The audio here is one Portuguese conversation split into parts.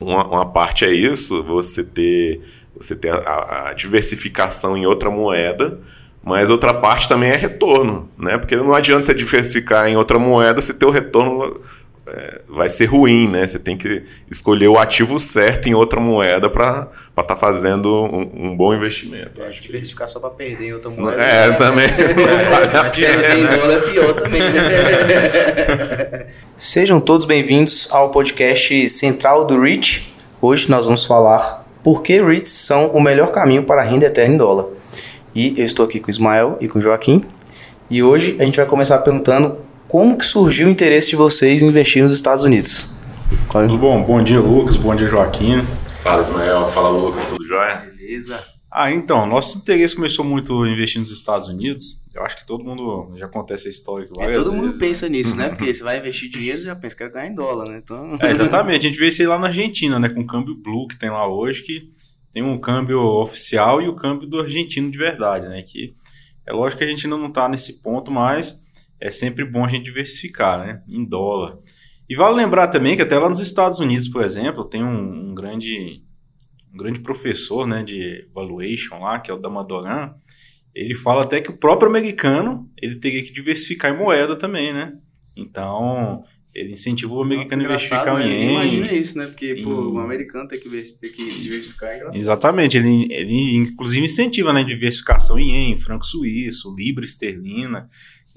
uma, uma parte é isso, você ter, você ter a, a diversificação em outra moeda, mas outra parte também é retorno, né? Porque não adianta você diversificar em outra moeda se teu retorno é, vai ser ruim, né? Você tem que escolher o ativo certo em outra moeda para estar tá fazendo um, um, bom investimento. É, diversificar só para perder em outra moeda. É, né? também. É, é pior também. Sejam todos bem-vindos ao podcast central do REIT. Hoje nós vamos falar por que REITs são o melhor caminho para a renda eterna em dólar. E eu estou aqui com o Ismael e com o Joaquim. E hoje a gente vai começar perguntando como que surgiu o interesse de vocês em investir nos Estados Unidos? Tudo bom? Bom dia, Lucas. Bom dia, Joaquim. Fala, Ismael. Fala, Lucas. Tudo jóia? Beleza. Ah, então, nosso interesse começou muito a investir nos Estados Unidos. Eu acho que todo mundo já conta essa história é, várias é, todo vezes. mundo pensa nisso, né? Porque você vai investir dinheiro, você já pensa que quer ganhar em dólar, né? Então... É, exatamente. A gente vê isso aí lá na Argentina, né? Com o câmbio blue que tem lá hoje, que tem um câmbio oficial e o câmbio do argentino de verdade, né? Que é lógico que a gente ainda não está nesse ponto, mas é sempre bom a gente diversificar, né? Em dólar. E vale lembrar também que até lá nos Estados Unidos, por exemplo, tem um, um grande um grande professor, né, de valuation lá, que é o Damadoran, ele fala até que o próprio americano, ele teria que diversificar em moeda também, né? Então, ele incentiva o americano a diversificar em ien. Imagina isso, né? Porque, em... pô, o americano tem que, ter que diversificar é Exatamente. Ele, ele, inclusive, incentiva, né? Diversificação em ien, franco suíço, libra esterlina.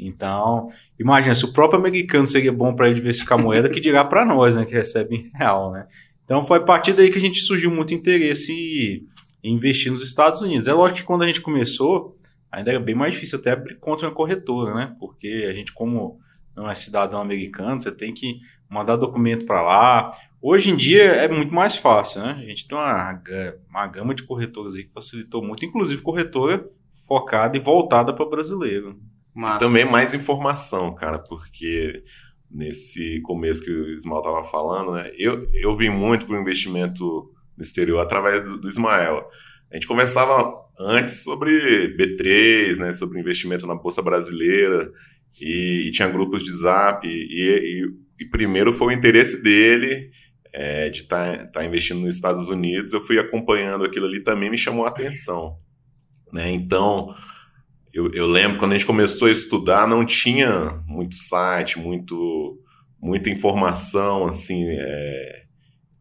Então, imagina, se o próprio americano seria bom para ele diversificar a moeda, que dirá para nós, né, que recebe em real, né? Então, foi a partir daí que a gente surgiu muito interesse em investir nos Estados Unidos. É lógico que quando a gente começou, ainda era bem mais difícil até abrir conta uma corretora, né? Porque a gente, como não é cidadão americano, você tem que mandar documento para lá. Hoje em dia é muito mais fácil, né? A gente tem uma, uma gama de corretoras aí que facilitou muito, inclusive corretora focada e voltada para brasileiro. Massa. Também mais informação, cara, porque nesse começo que o Ismael estava falando, né? Eu, eu vim muito para o investimento no exterior através do, do, Ismael. A gente conversava antes sobre B3, né? Sobre investimento na Bolsa Brasileira e, e tinha grupos de zap e, e, e, primeiro foi o interesse dele é, de estar tá, tá investindo nos Estados Unidos. Eu fui acompanhando aquilo ali também me chamou a atenção, né? Então eu, eu lembro quando a gente começou a estudar, não tinha muito site, muito, muita informação assim é,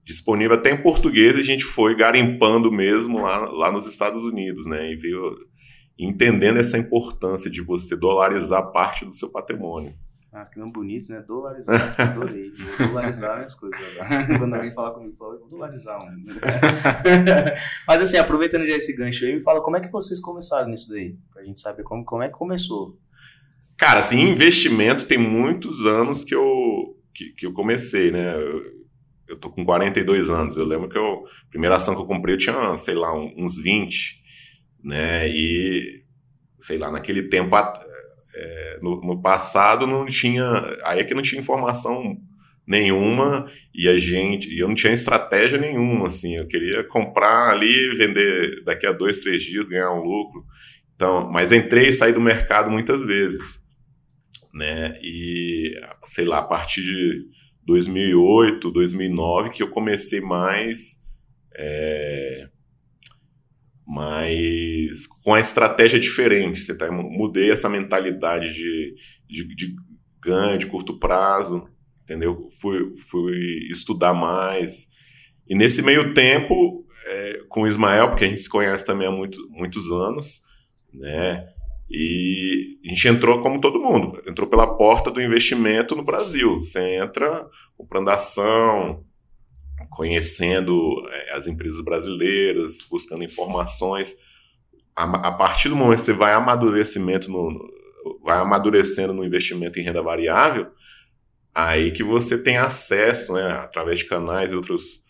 disponível até em português. A gente foi garimpando mesmo lá, lá nos Estados Unidos, né? E viu entendendo essa importância de você dolarizar parte do seu patrimônio. Ah, que nome bonito, né? Dolarizar. Adorei. Dolarizar minhas coisas agora. Quando alguém falar comigo, fala, vou dolarizar um. Mas assim, aproveitando já esse gancho aí, me fala como é que vocês começaram nisso daí? Pra gente saber como, como é que começou. Cara, assim, investimento tem muitos anos que eu, que, que eu comecei, né? Eu, eu tô com 42 anos. Eu lembro que eu, a primeira ação que eu comprei eu tinha, sei lá, uns 20, né? E, sei lá, naquele tempo é, no, no, passado não tinha. Aí é que não tinha informação nenhuma e a gente. E eu não tinha estratégia nenhuma, assim. Eu queria comprar ali, vender daqui a dois, três dias, ganhar um lucro. Então, mas entrei e saí do mercado muitas vezes. Né? E, sei lá, a partir de 2008, 2009, que eu comecei mais. É, mas com a estratégia diferente. Você tá, mudei essa mentalidade de, de, de ganho de curto prazo, entendeu? Fui, fui estudar mais. E nesse meio tempo, é, com o Ismael, porque a gente se conhece também há muito, muitos anos, né? E a gente entrou como todo mundo, entrou pela porta do investimento no Brasil. Você entra comprando ação, conhecendo é, as empresas brasileiras, buscando informações. A, a, partir do momento que você vai amadurecimento no, vai amadurecendo no investimento em renda variável, aí que você tem acesso, né, através de canais e outros,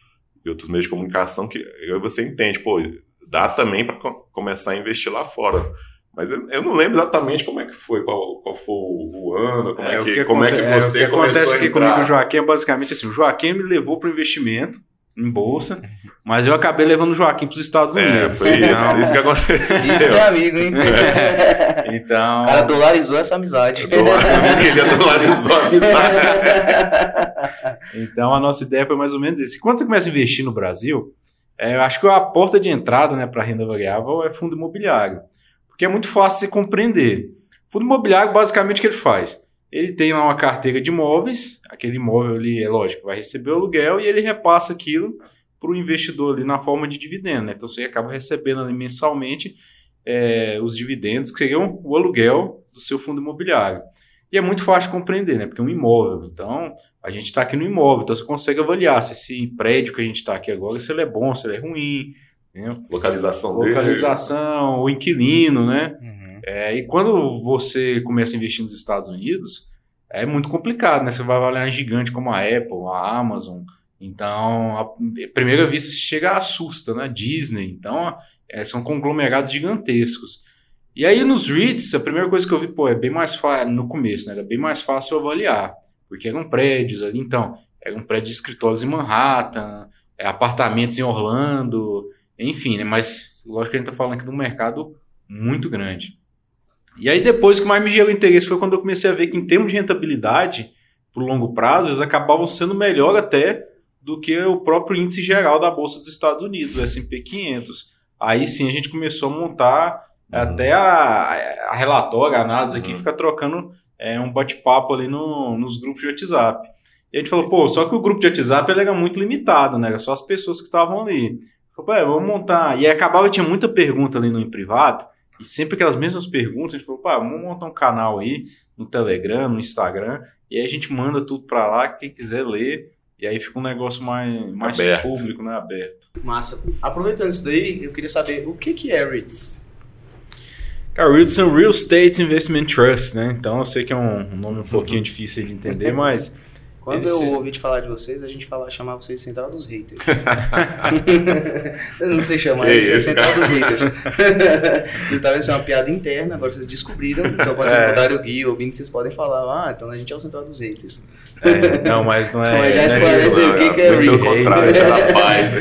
e outros meios de comunicação, que você entende, pô, dá também para começar a investir lá fora. Mas eu, eu, não lembro exatamente como é que foi, qual, qual foi o ano, como é, é que, que como é que você é, o que acontece aqui comigo o Joaquim é basicamente assim, o Joaquim me levou para o investimento, em bolsa, mas eu acabei levando o Joaquim para os Estados É, Unidos. foi isso, Então- isso que aconteceu. Isso é amigo, hein? Então, O cara dolarizou essa amizade. Ele dolarizou a amizade. então a nossa ideia foi mais ou menos isso. E Quando você começa a investir no Brasil, é, eu acho que a porta de entrada né, para renda variável é fundo imobiliário, porque é muito fácil de compreender. Fundo imobiliário, basicamente, o que ele faz? Ele tem lá uma carteira de imóveis, aquele imóvel ali, é lógico, vai receber o aluguel e ele repassa aquilo para o investidor ali na forma de dividendo. Né? Então você acaba recebendo ali mensalmente é, os dividendos, que seriam o aluguel do seu fundo imobiliário. E é muito fácil de compreender, né? Porque é um imóvel. Então, a gente está aqui no imóvel, então você consegue avaliar se esse prédio que a gente está aqui agora, se ele é bom, se ele é ruim, entendeu? Localização dele. localização, o inquilino, né? Uhum. É, e quando você começa a investir nos Estados Unidos, é muito complicado, né? Você vai avaliar um gigante como a Apple, a Amazon. Então, a primeira vista chega assusta, né? Disney. Então, é, são conglomerados gigantescos. E aí nos REITs, a primeira coisa que eu vi, pô, é bem mais fácil, no começo, né? Era bem mais fácil avaliar, porque eram prédios ali, então, era um prédio de escritórios em Manhattan, é, apartamentos em Orlando, enfim, né? Mas lógico que a gente tá falando aqui de um mercado muito grande. E aí depois o que mais me gerou interesse foi quando eu comecei a ver que em termos de rentabilidade, por longo prazo, eles acabavam sendo melhor até do que o próprio índice geral da Bolsa dos Estados Unidos, o S&P 500. Aí sim a gente começou a montar até a, a relatório, a análise aqui, Uhum. fica trocando é, um bate-papo ali no- nos grupos de WhatsApp. E a gente falou, pô, só que o grupo de WhatsApp era muito limitado, né? Era só as pessoas que estavam ali. Falou, pô, é, vamos montar. E aí acabava, tinha muita pergunta ali no em privado, e sempre aquelas mesmas perguntas, a gente falou, pá, vamos montar um canal aí no Telegram, no Instagram, e aí a gente manda tudo pra lá, quem quiser ler, e aí fica um negócio mais, mais Aberto. público, né? Aberto. Massa. Aproveitando isso daí, eu queria saber o que, que é REITs? Cara, REITs são Real Estate Investment Trust, né? Então eu sei que é um nome um pouquinho difícil de entender, mas Quando eu ouvi de falar de vocês, a gente fala, chamar vocês de Central dos Haters. eu não sei chamar Que isso, é Central dos Haters. Vocês estavam isso é uma piada interna, agora vocês descobriram. Então, quando vocês É. botarem o guia ouvindo, vocês podem falar, ah, então a gente é o Central dos Haters. é, não, mas não é. Mas já não é o que que é pelo contrário, já dá paz.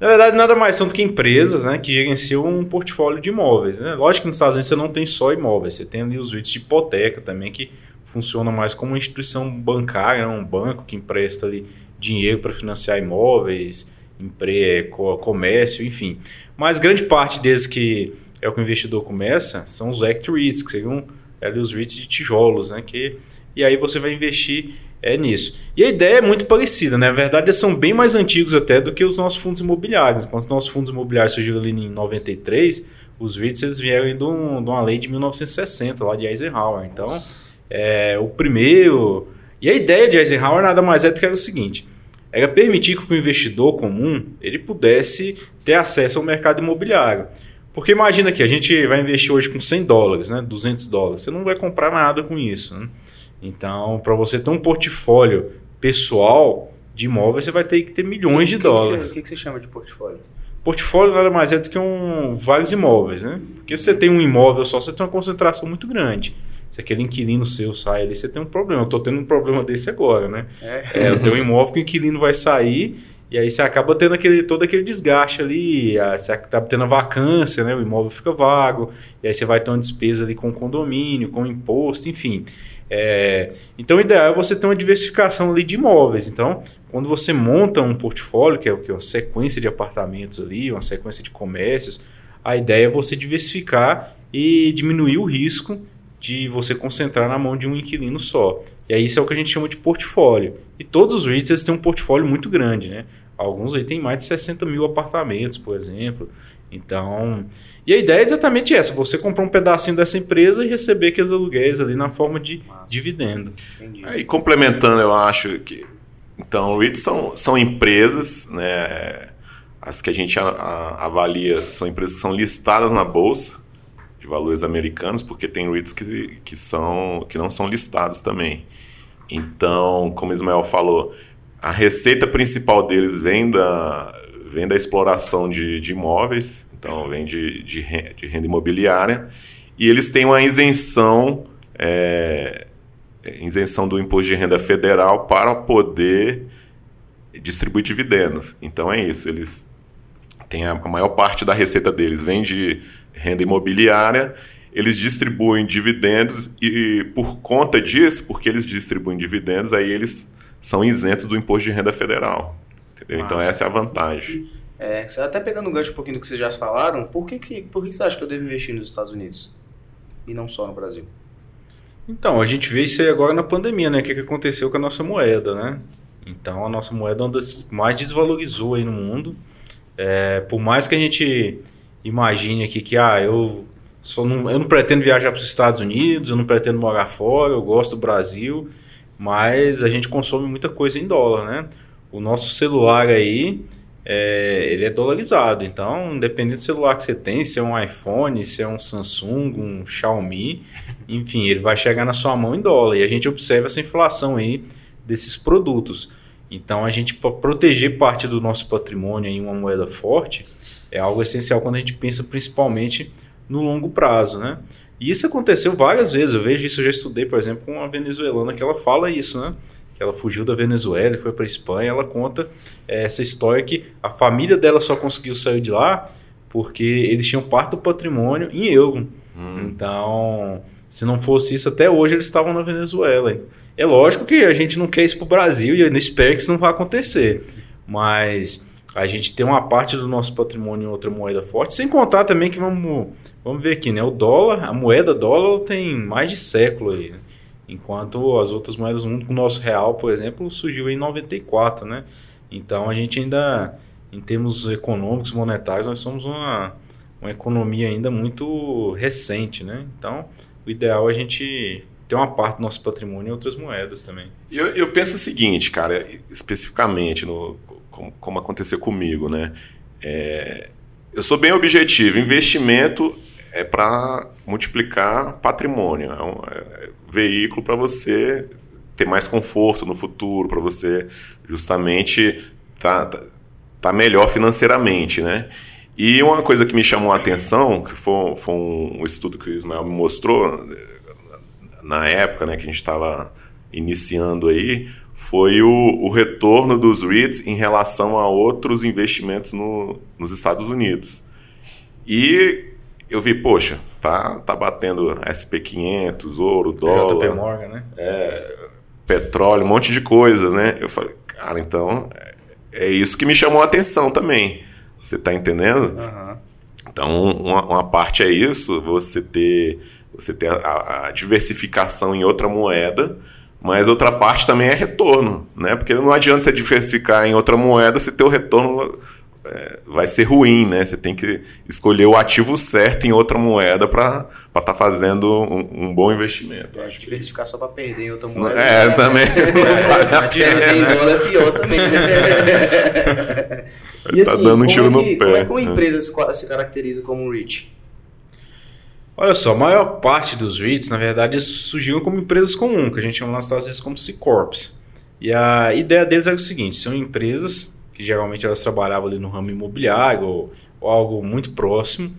Na verdade, nada mais são do que empresas né, que gerenciam um portfólio de imóveis. Né? Lógico que nos Estados Unidos você não tem só imóveis, você tem ali os REITs de hipoteca também, que funcionam mais como uma instituição bancária, né, um banco que empresta ali dinheiro para financiar imóveis, empre co- comércio, enfim. Mas grande parte desses que é o que o investidor começa são os Act REITs, que seriam ali os REITs de tijolos, né? Que, e aí você vai investir é nisso. E a ideia é muito parecida, né? Na verdade, eles são bem mais antigos até do que os nossos fundos imobiliários. Enquanto os nossos fundos imobiliários surgiram ali em 93, os REITs eles vieram de, um- de uma lei de 1960, lá de Eisenhower. Então, é, o primeiro... E a ideia de Eisenhower nada mais é do que o seguinte, era permitir que o investidor comum ele pudesse ter acesso ao mercado imobiliário. Porque imagina que a gente vai investir hoje com 100 dólares, né? 200 dólares. Você não vai comprar nada com isso, né? Então, para você ter um portfólio pessoal de imóveis, você vai ter que ter milhões de que que você- dólares. O que, que você chama de portfólio? Portfólio nada mais é do que um, vários imóveis, né? Porque se você tem um imóvel só, você tem uma concentração muito grande. Se aquele inquilino seu sai ali, você tem um problema. Eu tô tendo um problema desse agora, né? É. É, eu tenho um imóvel que o inquilino vai sair e aí você acaba tendo aquele, todo aquele desgaste ali, ah, você acaba tendo a vacância, né? O imóvel fica vago, e aí você vai ter uma despesa ali com condomínio, com imposto, enfim. É, então o ideal é você ter uma diversificação ali de imóveis. Então, quando você monta um portfólio, que é o que? Uma sequência de apartamentos ali, uma sequência de comércios, a ideia é você diversificar e diminuir o risco de você concentrar na mão de um inquilino só. E aí isso é o que a gente chama de portfólio. E todos os REITs eles têm um portfólio muito grande, né? Alguns aí têm mais de 60 mil apartamentos, por exemplo. Então, e a ideia é exatamente essa: você comprar um pedacinho dessa empresa e receber aqueles aluguéis ali na forma de Massa. dividendo. Entendi. Aí, complementando, eu acho que. Então, REITs são, são empresas, né? As que a gente a- a- avalia são empresas que são listadas na bolsa de valores americanos, porque tem REITs que, que, são, que não são listados também. Então, como o Ismael falou, a receita principal deles vem da, vem da exploração de, de imóveis, então vem de, de, de renda imobiliária, e eles têm uma isenção. é, isenção do imposto de renda federal para poder distribui dividendos. Então é isso, eles têm a, a maior parte da receita deles vem de renda imobiliária, eles distribuem dividendos e por conta disso, porque eles distribuem dividendos, aí eles são isentos do imposto de renda federal. Entendeu? Então essa é a vantagem. É, até pegando um gancho um pouquinho do que vocês já falaram, por que, que, por que você acha que eu devo investir nos Estados Unidos? E não só no Brasil? Então, a gente vê isso aí agora na pandemia, né? O que, que aconteceu com a nossa moeda, né? Então, a nossa moeda é uma das mais desvalorizou aí no mundo. É, por mais que a gente imagine aqui que, ah, eu, só não, eu não pretendo viajar para os Estados Unidos, eu não pretendo morar fora, eu gosto do Brasil, mas a gente consome muita coisa em dólar, né? O nosso celular aí, é, ele é dolarizado. Então, independente do celular que você tem, se é um iPhone, se é um Samsung, um Xiaomi, enfim, ele vai chegar na sua mão em dólar. E a gente observa essa inflação aí desses produtos. Então, a gente, para proteger parte do nosso patrimônio em uma moeda forte, é algo essencial quando a gente pensa principalmente no longo prazo, né? E isso aconteceu várias vezes. Eu vejo isso, eu já estudei, por exemplo, com uma venezuelana que ela fala isso, né? ela fugiu da Venezuela e foi para Espanha. Ela conta é, essa história que a família dela só conseguiu sair de lá porque eles tinham parte do patrimônio em euro. Hum. Então, se não fosse isso, até hoje eles estavam na Venezuela. É lógico que a gente não quer isso para o Brasil e eu espero que isso não vai acontecer. Mas a gente tem uma parte do nosso patrimônio em outra moeda forte, sem contar também que vamos, vamos ver aqui, né? O dólar, a moeda dólar tem mais de século aí. Né? Enquanto as outras moedas do mundo, o nosso real, por exemplo, surgiu em 94, né? Então a gente ainda, em termos econômicos, monetários, nós somos uma, uma economia ainda muito recente, né? Então o ideal é a gente ter uma parte do nosso patrimônio em outras moedas também. Eu, eu penso o seguinte, cara, especificamente no como, como aconteceu comigo, né? É, eu sou bem objetivo. Investimento é para multiplicar patrimônio. É um, é, veículo para você ter mais conforto no futuro, para você justamente tá, tá, tá, melhor financeiramente, né? E uma coisa que me chamou a atenção, que foi, foi um estudo que o Ismael me mostrou na época, né, que a gente estava iniciando aí, foi o, o, retorno dos REITs em relação a outros investimentos no, nos Estados Unidos. E eu vi, poxa, tá, tá batendo SP500, ouro, dólar. JP Morgan, né? É, petróleo, um monte de coisa, né? Eu falei, cara, então é, é isso que me chamou a atenção também. Você tá entendendo? Uhum. Então, uma, uma, parte é isso, você ter, você ter a, a diversificação em outra moeda, mas outra parte também é retorno, né? Porque não adianta você diversificar em outra moeda se ter o retorno é, vai ser ruim, né? Você tem que escolher o ativo certo em outra moeda para estar tá fazendo um, um, bom investimento. É, acho diversificar só para perder em outra moeda. É, né? também. É, não vale é pior também. Né? e tá assim, tá dando um tiro é que, no pé. Como é que uma empresa se caracteriza como REIT? Olha só, a maior parte dos REITs, na verdade, surgiram como empresas comuns, que a gente chama nas Estados Unidos como C-Corps. E a ideia deles é o seguinte: são empresas que geralmente elas trabalhavam ali no ramo imobiliário ou, ou algo muito próximo.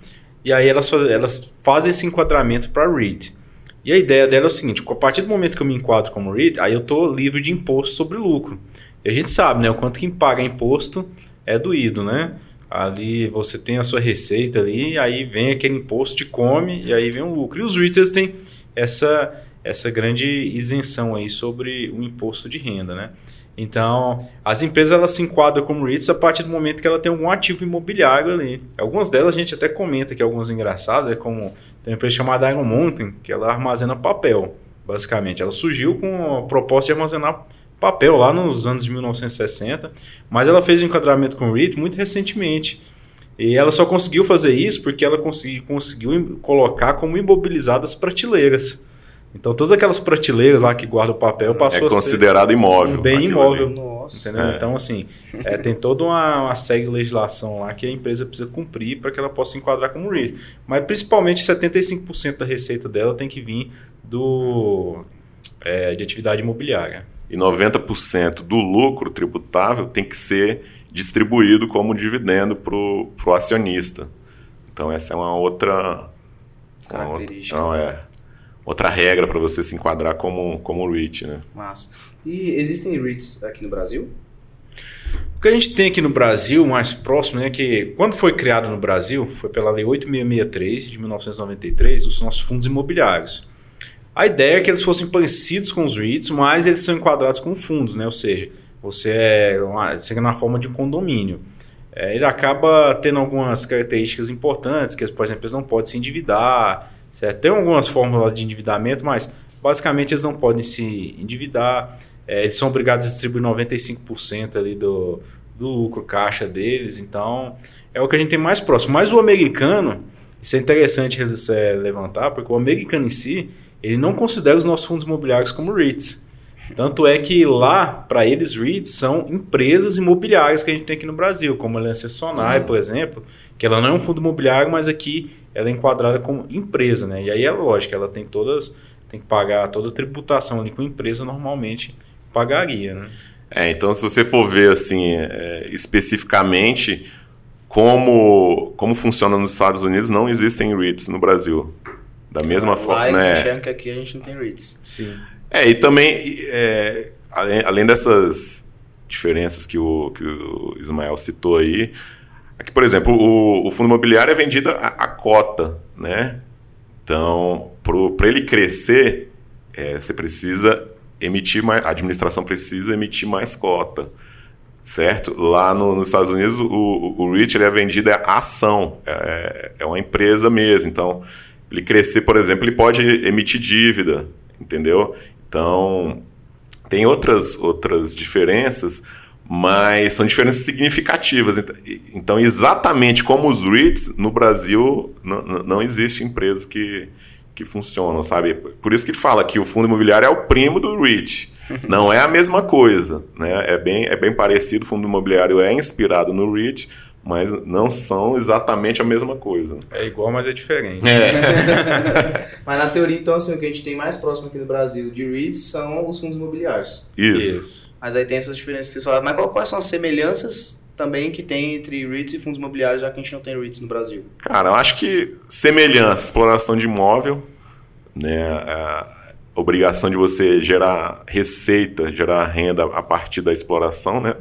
E aí elas, faz, elas fazem esse enquadramento para REIT. E a ideia dela é o seguinte: a partir do momento que eu me enquadro como REIT, aí eu estou livre de imposto sobre lucro. E a gente sabe, né? O quanto quem paga imposto é doído, né? Ali você tem a sua receita ali, aí vem aquele imposto, te come e aí vem o lucro. E os REITs eles têm essa, essa grande isenção aí sobre o imposto de renda, né? Então, as empresas elas se enquadram como REITs a partir do momento que ela tem algum ativo imobiliário ali. Algumas delas a gente até comenta que algumas engraçadas, é como tem uma empresa chamada Iron Mountain, que ela armazena papel, basicamente. Ela surgiu com a proposta de armazenar lá nos anos de 1960, mas ela fez o um enquadramento com o REIT muito recentemente. E ela só conseguiu fazer isso porque ela conseguiu, conseguiu colocar como imobilizadas prateleiras. Então todas aquelas prateleiras lá que guardam o papel passou é considerado imóvel. Um bem imóvel. Nossa. Entendeu? É. Então, assim, é, tem toda uma, uma série de legislação lá que a empresa precisa cumprir para que ela possa enquadrar como REIT. Mas principalmente 75% da receita dela tem que vir do, é, de atividade imobiliária. E 90% do lucro tributável tem que ser distribuído como dividendo para o acionista. Então essa é uma outra. Característica. Uma outra, não, é outra regra para você se enquadrar como, como REIT, né? Massa. E existem REITs aqui no Brasil? O que a gente tem aqui no Brasil, mais próximo, é que quando foi criado no Brasil, foi pela Lei 8663 de 1993, os nossos fundos imobiliários. A ideia é que eles fossem parecidos com os REITs, mas eles são enquadrados como fundos, né? ou seja, você é uma, você é na forma de um condomínio. É, ele acaba tendo algumas características importantes, que, por exemplo, eles não podem se endividar, certo? tem algumas fórmulas de endividamento, mas basicamente eles não podem se endividar. É, eles são obrigados a distribuir 95% ali do, do lucro caixa deles, então é o que a gente tem mais próximo. Mas o americano, isso é interessante eles é, levantar, porque o americano em si, ele não considera os nossos fundos imobiliários como REITs. Tanto é que lá, para eles, REITs são empresas imobiliárias que a gente tem aqui no Brasil, como a Aliança Sonai, uhum. por exemplo, que ela não é um fundo imobiliário, mas aqui ela é enquadrada como empresa, né? E aí é lógico, ela tem todas, tem que pagar toda a tributação ali com a empresa normalmente pagaria, né? É, então se você for ver assim, é, especificamente como, como funciona nos Estados Unidos, não existem REITs no Brasil. Da mesma lá forma, né? que aqui a gente não tem REITs. Sim. É, e também, é, além, além dessas diferenças que o, que o Ismael citou aí, aqui, por exemplo, o, o fundo imobiliário é vendido a, a cota, né? Então, para ele crescer, é, você precisa emitir mais, a administração precisa emitir mais cota, certo? Lá no, nos Estados Unidos, o, o, REIT ele é vendido a ação, é, é uma empresa mesmo. Então, ele crescer, por exemplo, ele pode emitir dívida, entendeu? Então, tem outras, outras diferenças, mas são diferenças significativas. Então, exatamente como os REITs, no Brasil não, não existe empresa que, que funciona, sabe? Por isso que ele fala que o fundo imobiliário é o primo do REIT. Não é a mesma coisa, né? É bem, é bem parecido, o fundo imobiliário é inspirado no REIT, mas não são exatamente a mesma coisa. É igual, mas é diferente. É. mas na teoria, então, assim, o que a gente tem mais próximo aqui do Brasil de REITs são os fundos imobiliários. Isso. Isso. Mas aí tem essas diferenças que vocês falaram. Mas quais são as semelhanças também que tem entre REITs e fundos imobiliários, já que a gente não tem REITs no Brasil? Cara, eu acho que semelhança, exploração de imóvel, né, a obrigação de você gerar receita, gerar renda a partir da exploração, né,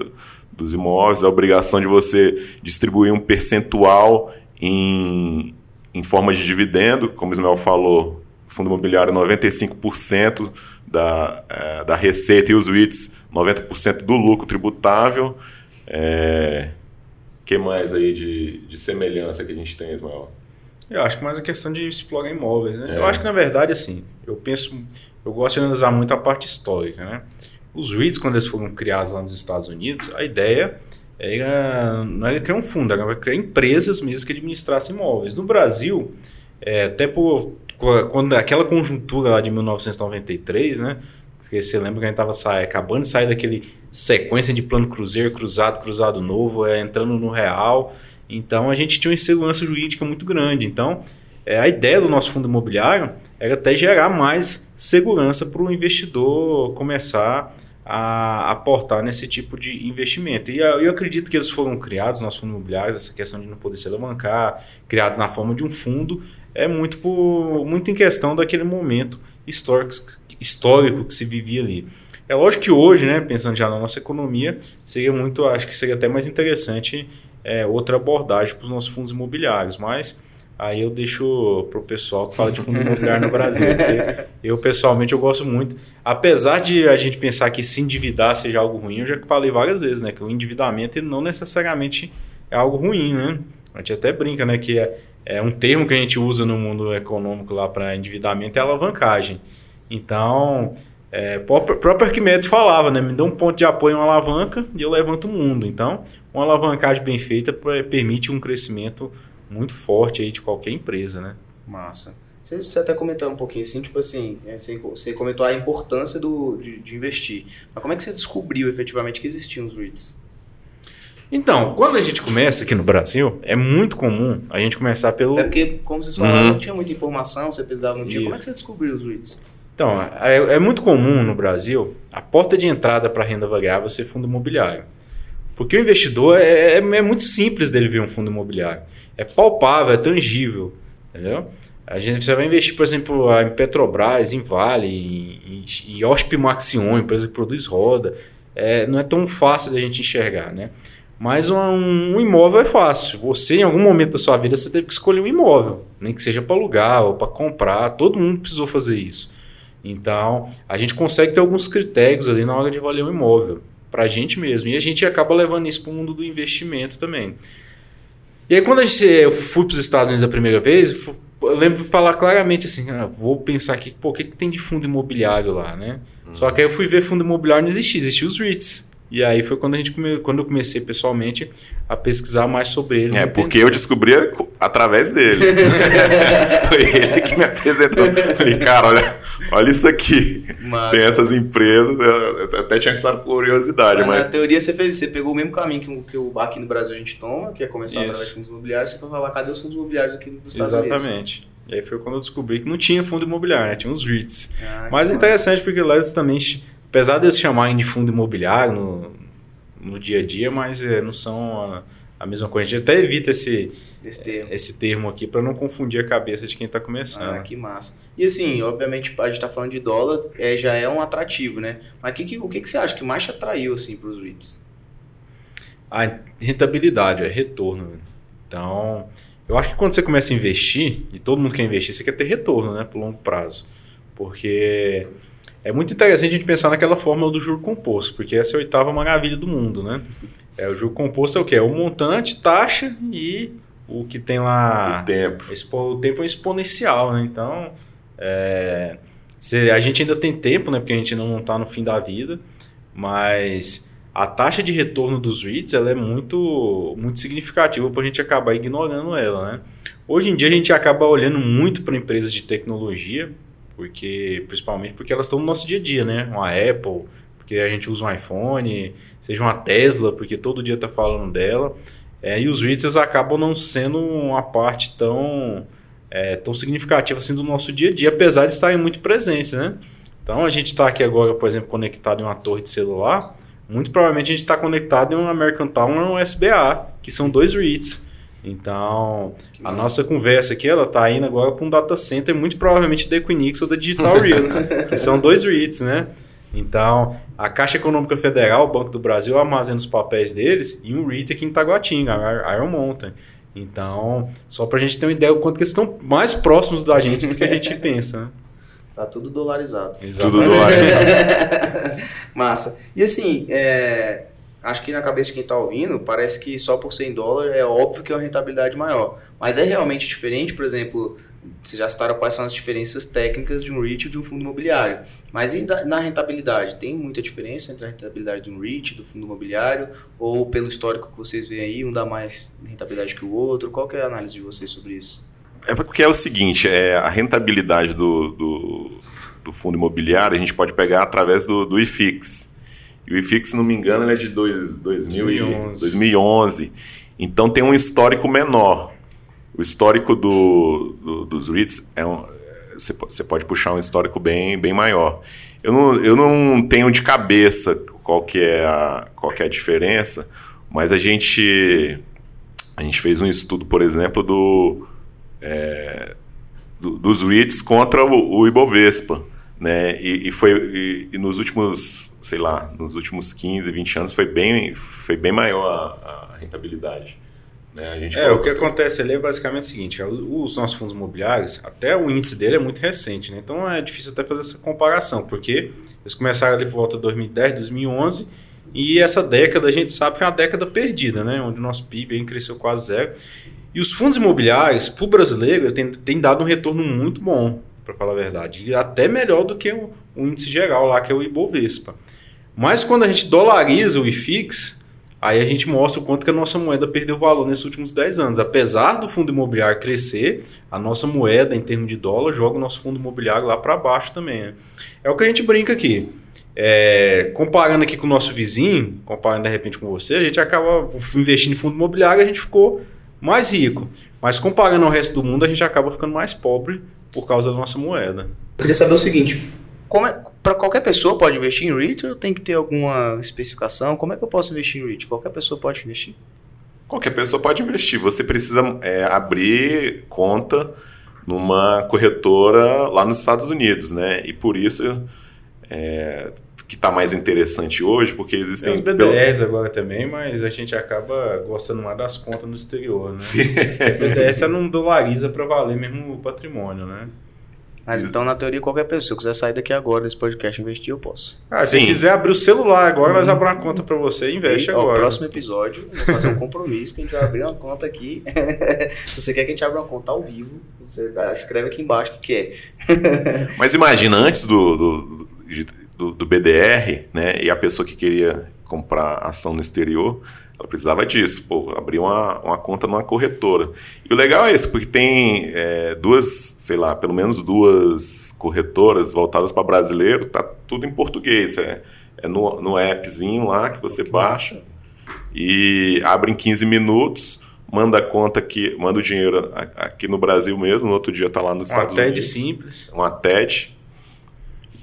dos imóveis, a obrigação de você distribuir um percentual em, em forma de dividendo, como o Ismael falou, fundo imobiliário 95% da, é, da receita e os REITs 90% do lucro tributável. É, que mais aí de, de semelhança que a gente tem, Ismael? Eu acho que mais a questão de explorar imóveis. Né? É. Eu acho que, na verdade, assim, eu penso, eu gosto de analisar muito a parte histórica, né? Os REITs, quando eles foram criados lá nos Estados Unidos, a ideia era, não era criar um fundo, era criar empresas mesmo que administrassem imóveis. No Brasil, é, até por quando aquela conjuntura lá de 1993, né? Você lembra que a gente estava acabando de sair daquele sequência de plano cruzeiro, cruzado, cruzado novo, é, entrando no real. Então a gente tinha uma insegurança jurídica muito grande. Então é, a ideia do nosso fundo imobiliário era até gerar mais segurança para o investidor começar a aportar nesse tipo de investimento. E eu acredito que eles foram criados, nossos fundos imobiliários, essa questão de não poder se alavancar, criados na forma de um fundo, é muito, por, muito em questão daquele momento histórico, histórico que se vivia ali. É lógico que hoje, né, pensando já na nossa economia, seria muito, acho que seria até mais interessante é, outra abordagem para os nossos fundos imobiliários, mas Aí eu deixo pro pessoal que fala de fundo imobiliário no Brasil. eu, pessoalmente, eu gosto muito. Apesar de a gente pensar que se endividar seja algo ruim, eu já falei várias vezes, né? Que o endividamento não necessariamente é algo ruim, né? A gente até brinca, né? Que é, é um termo que a gente usa no mundo econômico lá para endividamento é alavancagem. Então, é, o próprio Arquimedes falava, né? Me dá um ponto de apoio, uma alavanca e eu levanto o mundo. Então, uma alavancagem bem feita permite um crescimento muito forte aí de qualquer empresa, né? Massa. Você, você até comentou um pouquinho assim, tipo assim, é, você, você comentou a importância do, de, de, investir. Mas como é que você descobriu efetivamente que existiam os REITs? Então, quando a gente começa aqui no Brasil, é muito comum a gente começar pelo. Até porque, como vocês falaram, uhum. não tinha muita informação, você precisava, não tinha. Isso. Como é que você descobriu os REITs? Então, é, é muito comum no Brasil a porta de entrada para renda variável ser fundo imobiliário. Porque o investidor é, é, é, muito simples dele ver um fundo imobiliário. É palpável, é tangível. Entendeu? A gente, você vai investir, por exemplo, em Petrobras, em Vale, em, em, em Maxion, empresa que produz roda. é, não é tão fácil da gente enxergar, né? Mas um, um, imóvel é fácil. Você, em algum momento da sua vida, você teve que escolher um imóvel, nem que seja para alugar ou para comprar. Todo mundo precisou fazer isso. Então, a gente consegue ter alguns critérios ali na hora de valer um imóvel para a gente mesmo. E a gente acaba levando isso para o mundo do investimento também. E aí, quando a gente, eu fui para os Estados Unidos a primeira vez, eu lembro de falar claramente assim: ah, vou pensar aqui, pô, o que, que tem de fundo imobiliário lá, né? Uhum. Só que aí eu fui ver fundo imobiliário não existia, existia os REITs. E aí foi quando a gente come... quando eu comecei pessoalmente a pesquisar mais sobre eles. É, porque eu descobri através dele. foi ele que me apresentou. Falei, cara, olha, olha isso aqui. Massa. Tem essas empresas, eu até tinha essa curiosidade. Mas, mas, na teoria você fez, você pegou o mesmo caminho que, que aqui no Brasil a gente toma, que é começar isso. através de fundos imobiliários, você foi falar, cadê os fundos imobiliários aqui dos Estados Exatamente. Unidos? Exatamente. E aí foi quando eu descobri que não tinha fundo imobiliário, né? tinha uns REITs. Ah, Mas é interessante porque lá eles também apesar de eles chamarem de fundo imobiliário no, no dia a dia, mas é, não são a, a, mesma coisa. A gente até evita esse, esse termo, esse termo aqui para não confundir a cabeça de quem está começando. Ah, que massa. E assim, obviamente, a gente está falando de dólar, é, já é um atrativo, né? Mas que, que, o que, que você acha que mais te atraiu assim, para os REITs? A rentabilidade, é retorno. Então, eu acho que quando você começa a investir, e todo mundo quer investir, você quer ter retorno né, por longo prazo. Porque é muito interessante a gente pensar naquela fórmula do juro composto, porque essa é a oitava maravilha do mundo, né? É, o juro composto é o quê? É o montante, taxa e o que tem lá... O tempo. O tempo é exponencial, né? Então, é, se, a gente ainda tem tempo, né? Porque a gente ainda não está no fim da vida, mas a taxa de retorno dos REITs ela é muito, muito significativa para a gente acabar ignorando ela, né? Hoje em dia a gente acaba olhando muito para empresas de tecnologia, porque principalmente porque elas estão no nosso dia a dia, né? Uma Apple, porque a gente usa um iPhone, seja uma Tesla, porque todo dia está falando dela. É, e os REITs acabam não sendo uma parte tão, é, tão significativa assim do nosso dia a dia, apesar de estarem muito presentes, né? Então a gente está aqui agora, por exemplo, conectado em uma torre de celular, muito provavelmente a gente está conectado em um ou um SBA, que são dois REITs. Então, a nossa conversa aqui, ela tá indo agora para um data center, muito provavelmente da Equinix ou da Digital Realty, que são dois REITs, né? Então, a Caixa Econômica Federal, o Banco do Brasil, armazena os papéis deles e um REIT aqui em Taguatinga, a Iron Mountain. Então, só para a gente ter uma ideia do quanto que eles estão mais próximos da gente do que a gente pensa. Né? Tá tudo dolarizado. Exatamente. Tudo dolarizado. Massa. E assim, é, acho que na cabeça de quem está ouvindo, parece que só por 100 dólares é óbvio que é uma rentabilidade maior. Mas é realmente diferente, por exemplo, vocês já citaram quais são as diferenças técnicas de um REIT e de um fundo imobiliário. Mas na rentabilidade? Tem muita diferença entre a rentabilidade de um REIT do fundo imobiliário? Ou pelo histórico que vocês veem aí, um dá mais rentabilidade que o outro? Qual é a análise de vocês sobre isso? É porque é o seguinte, é, a rentabilidade do, do, do fundo imobiliário a gente pode pegar através do, do IFIX. E o IFIX, se não me engano, é de dois, 2000 2011. 2011. Então tem um histórico menor. O histórico do, do dos REITs é um, você pode puxar um histórico bem, bem maior. Eu não, eu não tenho de cabeça qual que, é a, qual que é a diferença, mas a gente, a gente fez um estudo, por exemplo, do, é, do dos REITs contra o, o Ibovespa. Né? E, e foi e, e, nos últimos, sei lá, nos últimos 15, 20 anos foi bem, foi bem maior a, a rentabilidade. Né? é, o que acontece ali é basicamente o seguinte: é, os nossos fundos imobiliários, até o índice dele é muito recente, né? então é difícil até fazer essa comparação, porque eles começaram ali por volta de 2010, 2011, e essa década a gente sabe que é uma década perdida, né? onde o nosso PIB cresceu quase zero. E os fundos imobiliários, para o brasileiro, tem, tem dado um retorno muito bom para falar a verdade. E até melhor do que o, o, índice geral lá, que é o Ibovespa. Mas quando a gente dolariza o IFIX, aí a gente mostra o quanto que a nossa moeda perdeu valor nesses últimos 10 anos. Apesar do fundo imobiliário crescer, a nossa moeda, em termos de dólar, joga o nosso fundo imobiliário lá para baixo também. Né? É o que a gente brinca aqui. É, comparando aqui com o nosso vizinho, comparando de repente com você, a gente acaba investindo em fundo imobiliário a gente ficou mais rico. Mas comparando ao resto do mundo, a gente acaba ficando mais pobre por causa da nossa moeda. Eu queria saber o seguinte: como é, para qualquer pessoa pode investir em REIT ou tem que ter alguma especificação? Como é que eu posso investir em REIT? Qualquer pessoa pode investir? Qualquer pessoa pode investir. Você precisa é, abrir conta numa corretora lá nos Estados Unidos, né? E por isso é, que está mais interessante hoje, porque existem. Tem os BDS pelo... agora também, mas a gente acaba gostando mais das contas no exterior, né? BDS não dolariza para valer mesmo o patrimônio, né? Mas então, na teoria, qualquer pessoa, se eu quiser sair daqui agora desse podcast investir, eu posso. Ah, se quiser abrir o celular agora, nós abrimos uma conta para você e investe e, agora. No próximo episódio, vou fazer um compromisso que a gente vai abrir uma conta aqui. você quer que a gente abra uma conta ao vivo, você escreve aqui embaixo o que quer. Mas imagina, antes do, do, do, do BDR, né, e a pessoa que queria comprar ação no exterior, ela precisava disso, pô, abrir uma, uma conta numa corretora. E o legal é isso, porque tem é, duas, sei lá, pelo menos duas corretoras voltadas para brasileiro, tá tudo em português. É, é no, no appzinho lá que você baixa e abre em 15 minutos, manda a conta aqui, manda o dinheiro aqui no Brasil mesmo, no outro dia tá lá nos uma Estados Unidos. Uma TED simples. Uma TED.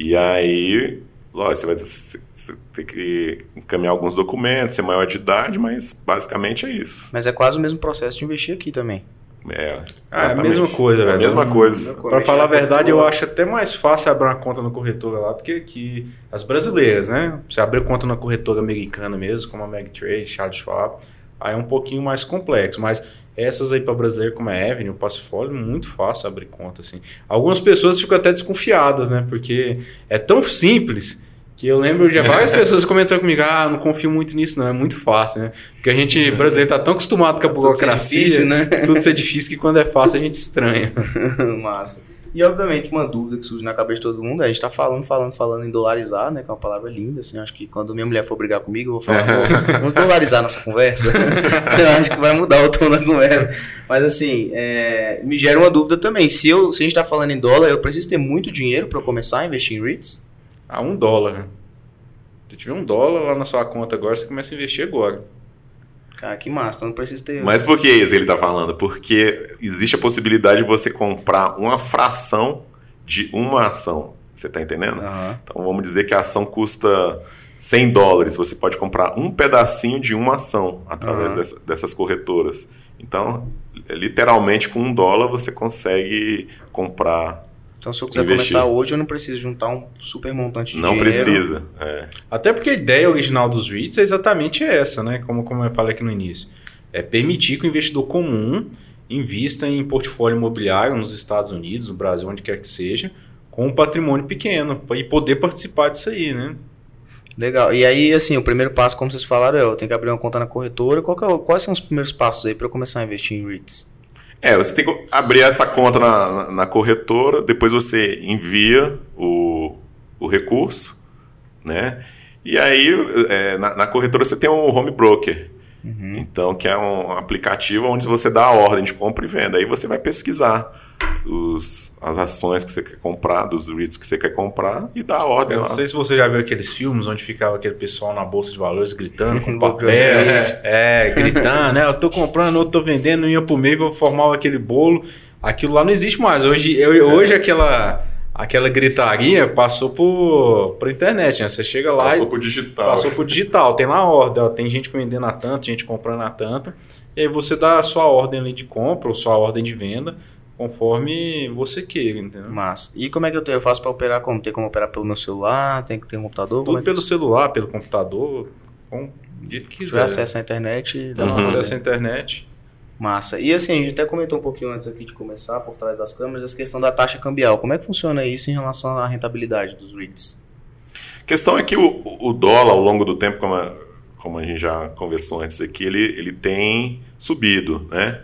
E aí Lógico, você vai ter, você ter, que encaminhar alguns documentos, ser maior de idade, mas basicamente é isso. Mas é quase o mesmo processo de investir aqui também. É, ah, é a mesma coisa, velho. É a mesma coisa. Para falar a verdade, eu acho até mais fácil abrir uma conta na corretora lá do que aqui. As brasileiras, né? Você abrir conta na corretora americana mesmo, como a Megtrade, Charles Schwab, aí é um pouquinho mais complexo. Mas essas aí para brasileiro, como a Avenue, o Passfolio, muito fácil abrir conta, assim. Algumas pessoas ficam até desconfiadas, né? Porque é tão simples que eu lembro de várias pessoas comentando comigo, ah, não confio muito nisso, não, é muito fácil, né? Porque a gente, brasileiro, tá tão acostumado com a burocracia, tudo ser difícil, né? tudo ser difícil que quando é fácil a gente estranha. Massa. E obviamente uma dúvida que surge na cabeça de todo mundo, a gente tá falando, falando, falando em dolarizar, né? Que é uma palavra linda, assim, acho que quando minha mulher for brigar comigo, eu vou falar, vamos dolarizar nossa conversa. eu acho que vai mudar o tom da conversa. Mas assim, é, me gera uma dúvida também, se, eu, se a gente tá falando em dólar, eu preciso ter muito dinheiro para começar a investir em REITs? A um dólar. Se tiver um dólar lá na sua conta agora, você começa a investir agora. Cara, que massa, então não precisa ter. Mas por que isso ele está falando? Porque existe a possibilidade de você comprar uma fração de uma ação. Você está entendendo? Uhum. Então vamos dizer que a ação custa 100 dólares. Você pode comprar um pedacinho de uma ação através uhum. dessa, dessas corretoras. Então, literalmente, com um dólar você consegue comprar então, se eu quiser investir. começar hoje, eu não preciso juntar um super montante de não dinheiro. Não precisa. É. Até porque a ideia original dos REITs é exatamente essa, né? Como, como eu falei aqui no início. É permitir que o investidor comum invista em portfólio imobiliário nos Estados Unidos, no Brasil, onde quer que seja, com um patrimônio pequeno e poder participar disso aí, né? Legal. E aí, assim, o primeiro passo, como vocês falaram, é eu tenho que abrir uma conta na corretora. É, quais são os primeiros passos aí para eu começar a investir em REITs? É, você tem que abrir essa conta na, na corretora, depois você envia o, o recurso, né? E aí, é, na, na, corretora você tem um home broker. Uhum. Então, que é um aplicativo onde você dá a ordem de compra e venda. Aí você vai pesquisar os, as ações que você quer comprar, dos REITs que você quer comprar e dá a ordem Eu lá. Não sei se você já viu aqueles filmes onde ficava aquele pessoal na bolsa de valores gritando com papel, é, é, gritando, né? Eu tô comprando, eu tô vendendo, ia pro meio, vou formar aquele bolo. Aquilo lá não existe mais. Hoje, eu, é. hoje aquela aquela gritaria passou por, por internet, né? Você chega lá passou e... por digital. Passou por digital. Tem lá a ordem, ó, tem gente vendendo a tanto, gente comprando a tanto. E aí você dá a sua ordem ali de compra ou sua ordem de venda conforme você queira, entendeu? Mas e como é que eu, tenho, eu faço para operar? Como tem como operar pelo meu celular? Tem que ter um computador? Tudo é pelo celular, pelo computador, com o jeito que quiser. acesso à internet, dá uhum. acesso à internet. Massa. E assim, a gente até comentou um pouquinho antes aqui de começar, por trás das câmeras, essa questão da taxa cambial. Como é que funciona isso em relação à rentabilidade dos REITs? A questão é que o, o dólar, ao longo do tempo, como a, como a gente já conversou antes aqui, ele, ele tem subido, né?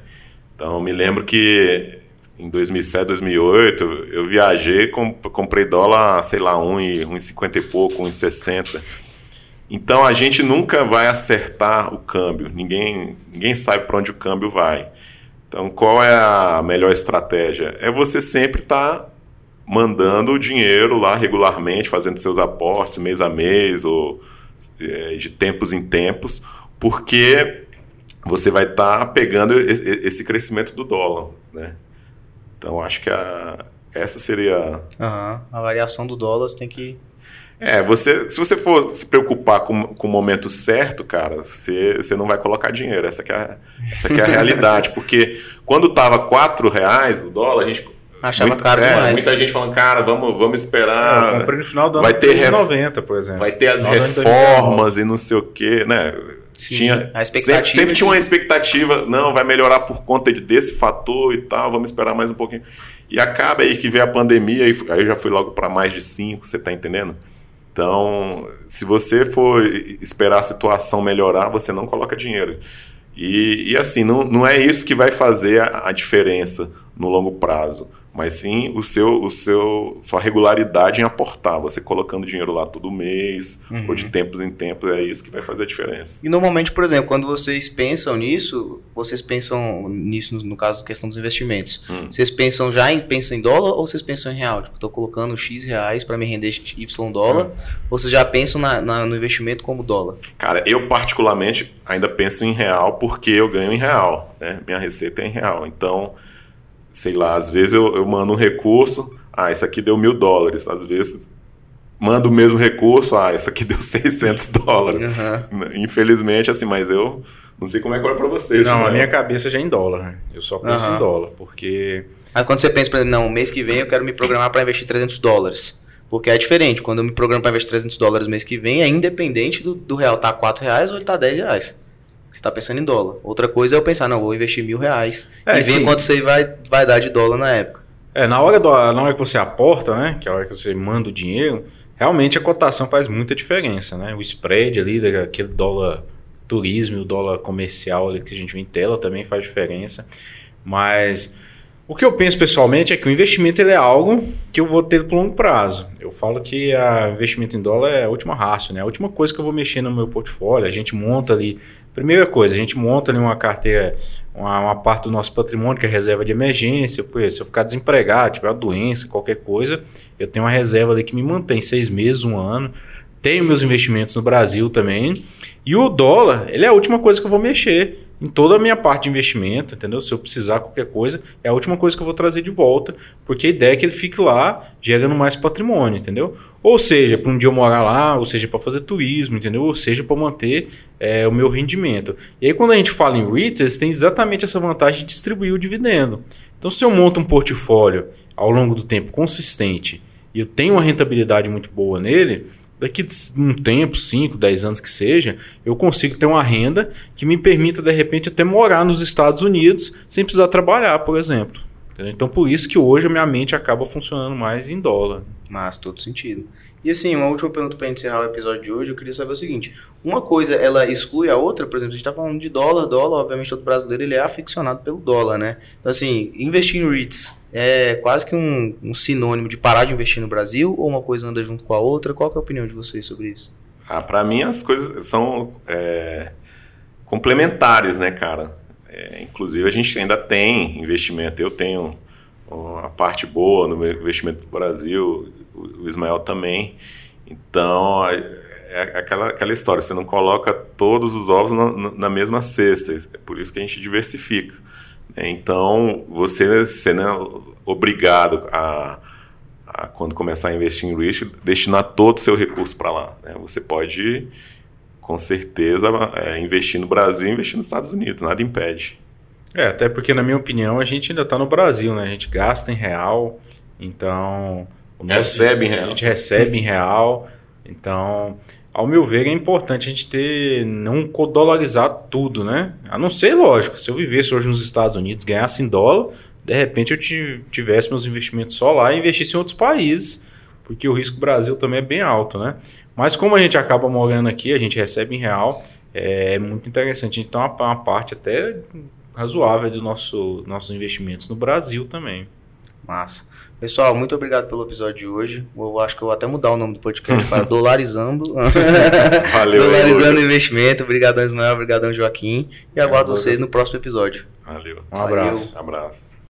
Então, me lembro que em 2007, 2008, eu viajei, comprei dólar, sei lá, 1,50 e pouco, 1,60. Então a gente nunca vai acertar o câmbio, ninguém, ninguém sabe para onde o câmbio vai. Então qual é a melhor estratégia? É você sempre estar tá mandando o dinheiro lá regularmente, fazendo seus aportes mês a mês ou é, de tempos em tempos, porque você vai estar tá pegando esse crescimento do dólar, né? Então acho que a, essa seria. Uhum. A variação do dólar você tem que. É, você, se você for se preocupar com, com o momento certo, cara, você, você não vai colocar dinheiro. Essa é a, essa é a realidade. Porque quando estava quatro reais o dólar, a gente, Achava Muita- caro é, demais. Muita gente falando, cara, vamos, vamos esperar. eu comprei no final do vai ano ter ref- 90, por exemplo. Vai ter as Final do ano de 2019. reformas e não sei o quê, né? Sim, tinha, sempre, sempre tinha uma expectativa, não, vai melhorar por conta de- desse fator e tal, vamos esperar mais um pouquinho. E acaba aí que veio a pandemia, e aí eu já fui logo para mais de 5, você tá entendendo? Então, se você for esperar a situação melhorar, você não coloca dinheiro. E, e assim, não, não é isso que vai fazer a, a diferença no longo prazo, mas sim o seu, o seu, sua regularidade em aportar. Você colocando dinheiro lá todo mês, ou de tempos em tempos, é isso que vai fazer a diferença. E normalmente, por exemplo, quando vocês pensam nisso, vocês pensam nisso, no, no caso, questão dos investimentos. Hum. Vocês pensam já em, pensam em dólar ou vocês pensam em real? Tipo, tô colocando X reais para me render Y dólar. Ou vocês já pensam na- na- no investimento como dólar? Cara, eu particularmente ainda penso em real porque eu ganho em real, né? Minha receita é em real. Então, sei lá, às vezes eu, eu mando um recurso, ah, isso aqui deu mil dólares. Às vezes mando o mesmo recurso, ah, isso aqui deu 600 dólares. Aham. Infelizmente, assim, mas eu não sei como é que era pra vocês. Não, né? a minha cabeça já é em dólar. né? Eu só penso Aham. em dólar, porque Mas quando você pensa, por exemplo, não, mês que vem eu quero me programar para investir 300 dólares. Porque é diferente. Quando eu me programo para investir 300 dólares mês que vem, é independente do, do real tá 4 reais ou ele tá 10 reais. Você tá pensando em dólar. Outra coisa é eu pensar, não, vou investir mil reais. É, e ver sim. quanto você vai, vai dar de dólar na época. É, na hora, do, na hora que você aporta, né? Que é a hora que você manda o dinheiro, realmente a cotação faz muita diferença, né? O spread ali, daquele dólar turismo e o dólar comercial ali que a gente vê em tela também faz diferença. Mas o que eu penso pessoalmente é que o investimento ele é algo que eu vou ter por longo prazo. Eu falo que o investimento em dólar é a última raça, né? A última coisa que eu vou mexer no meu portfólio. A gente monta ali. Primeira coisa, a gente monta ali uma carteira, uma, uma parte do nosso patrimônio que é reserva de emergência. Exemplo, se eu ficar desempregado, tiver uma doença, qualquer coisa, eu tenho uma reserva ali que me mantém seis meses, um ano. Tenho meus investimentos no Brasil também. E o dólar, ele é a última coisa que eu vou mexer em toda a minha parte de investimento, entendeu? Se eu precisar qualquer coisa, é a última coisa que eu vou trazer de volta, porque a ideia é que ele fique lá gerando mais patrimônio, entendeu? Ou seja, para um dia eu morar lá, ou seja, para fazer turismo, entendeu? Ou seja, para manter é, o meu rendimento. E aí, quando a gente fala em REITs, eles têm exatamente essa vantagem de distribuir o dividendo. Então, se eu monto um portfólio ao longo do tempo consistente e eu tenho uma rentabilidade muito boa nele, daqui um tempo, 5, 10 anos que seja, eu consigo ter uma renda que me permita, de repente, até morar nos Estados Unidos sem precisar trabalhar, por exemplo. Então, por isso que hoje a minha mente acaba funcionando mais em dólar. Mas todo sentido. E assim, uma última pergunta para encerrar o episódio de hoje, eu queria saber o seguinte: uma coisa ela exclui a outra, por exemplo, a gente está falando de dólar, dólar, obviamente todo brasileiro ele é aficionado pelo dólar, né? Então assim, investir em REITs é quase que um, um sinônimo de parar de investir no Brasil ou uma coisa anda junto com a outra? Qual é a opinião de vocês sobre isso? Ah, para mim as coisas são é, complementares, né, cara? É, inclusive a gente ainda tem investimento. Eu tenho uma parte boa no investimento do Brasil, o Ismael também. Então é aquela, aquela história, você não coloca todos os ovos na, na mesma cesta. É por isso que a gente diversifica. né? Então você, você não é obrigado a a, quando começar a investir em REIT, destinar todo o seu recurso para lá. né? Você pode, com certeza, é, investir no Brasil e investir nos Estados Unidos, nada impede. É, até porque, na minha opinião, a gente ainda está no Brasil, né? A gente gasta em real, então. Recebe em A real. gente recebe em real. Então, ao meu ver, é importante a gente ter. não dolarizar tudo, né? A não ser, lógico, se eu vivesse hoje nos Estados Unidos, ganhasse em dólar, de repente eu ti- tivesse meus investimentos só lá e investisse em outros países, porque o risco Brasil também é bem alto, né? Mas como a gente acaba morando aqui, a gente recebe em real, é muito interessante. Então, uma, uma parte até razoável dos nosso, nossos investimentos no Brasil também. Massa. Pessoal, muito obrigado pelo episódio de hoje. Eu acho que eu vou até mudar o nome do podcast para Dolarizando. Valeu, Dolarizando. Investimento. Obrigadão, Ismael. Obrigadão, Joaquim. E aguardo vocês no próximo episódio. Valeu. Um abraço. Abraço.